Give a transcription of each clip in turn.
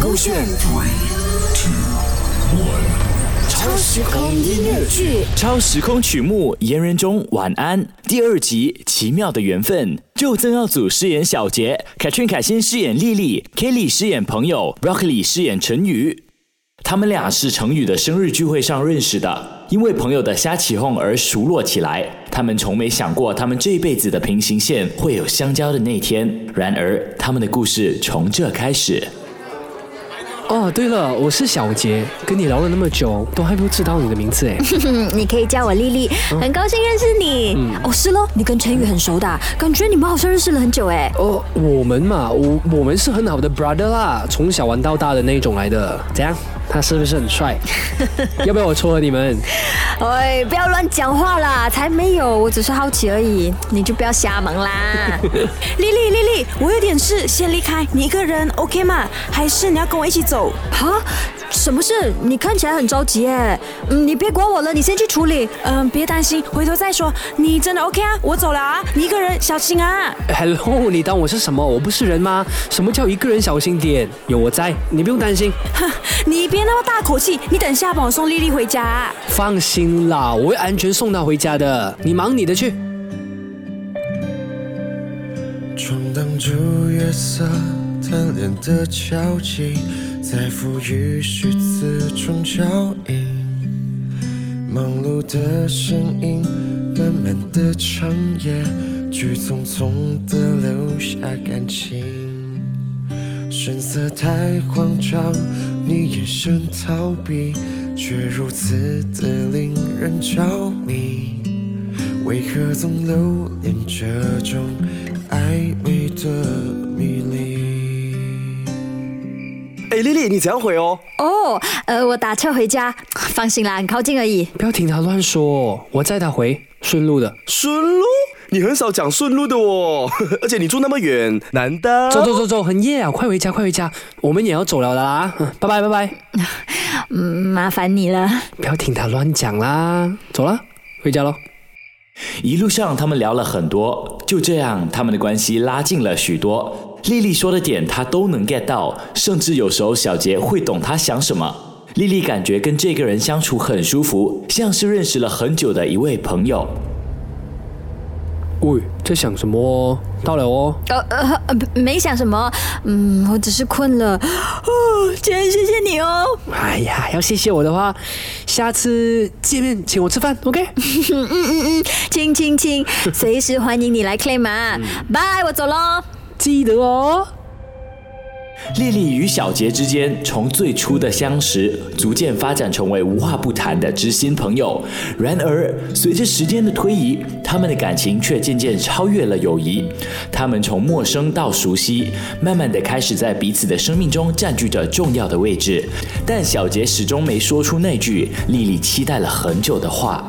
勾选。超时空音乐剧，超时空曲目《言人中晚安》第二集《奇妙的缘分》，就曾耀祖饰演小杰凯旋凯欣饰演丽丽，Kelly 饰演朋友，Broccoli 饰演陈宇。他们俩是陈宇的生日聚会上认识的，因为朋友的瞎起哄而熟络起来。他们从没想过，他们这辈子的平行线会有相交的那天。然而，他们的故事从这开始。哦，对了，我是小杰，跟你聊了那么久，都还不知道你的名字哎。你可以叫我丽丽，很高兴认识你。哦，是喽，你跟陈宇很熟的，感觉你们好像认识了很久哎。哦，我们嘛，我我们是很好的 brother 啦，从小玩到大的那种来的。怎样？他是不是很帅？要不要我撮合你们？哎，不要乱讲话啦，才没有，我只是好奇而已，你就不要瞎忙啦。丽丽，丽丽，我有点事，先离开，你一个人 OK 吗？还是你要跟我一起走？哈？什么事？你看起来很着急哎。嗯，你别管我了，你先去处理。嗯，别担心，回头再说。你真的 OK 啊？我走了啊，你一个人小心啊。Hello，你当我是什么？我不是人吗？什么叫一个人小心点？有我在，你不用担心。哼，你别那么大口气。你等下帮我送丽丽回家。放心啦，我会安全送她回家的。你忙你的去。闯荡住月色，贪恋的交集。在赋予虚词中脚印，忙碌的身影，慢慢的长夜，去匆匆的留下感情。神色太慌张，你眼神逃避，却如此的令人着迷。为何总留恋这种暧昧的哎，丽丽，你怎样回哦？哦，呃，我打车回家，放心啦，很靠近而已。不要听他乱说，我载他回，顺路的。顺路？你很少讲顺路的哦，而且你住那么远，难道。走走走走，很夜啊，快回家，快回家，我们也要走了的啦，拜拜拜拜。嗯，麻烦你了。不要听他乱讲啦，走了，回家喽。一路上他们聊了很多，就这样，他们的关系拉近了许多。丽丽说的点，他都能 get 到，甚至有时候小杰会懂她想什么。丽丽感觉跟这个人相处很舒服，像是认识了很久的一位朋友。喂，在想什么？到了哦。呃呃呃，没想什么，嗯，我只是困了。哦，今天谢谢你哦。哎呀，要谢谢我的话，下次见面请我吃饭，OK？嗯嗯嗯，亲亲亲，随时欢迎你来 claim 嘛。拜，我走喽。记得哦。丽丽与小杰之间从最初的相识，逐渐发展成为无话不谈的知心朋友。然而，随着时间的推移，他们的感情却渐渐超越了友谊。他们从陌生到熟悉，慢慢的开始在彼此的生命中占据着重要的位置。但小杰始终没说出那句丽丽期待了很久的话。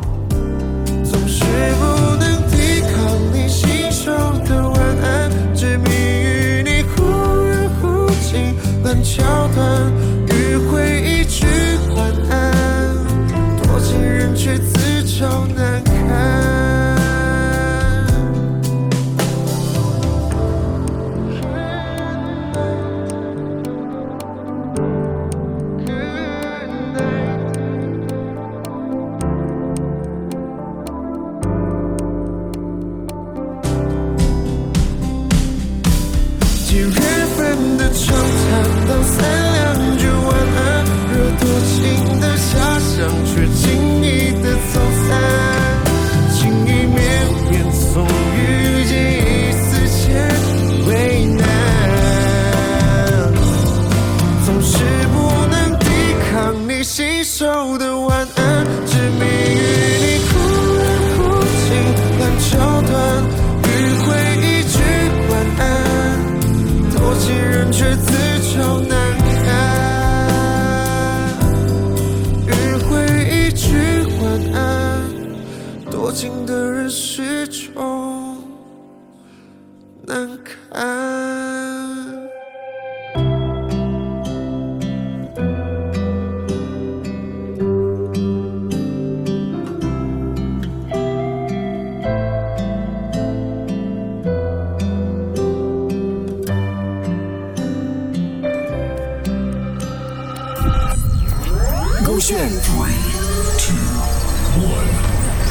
勾选。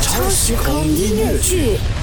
超时空音乐剧。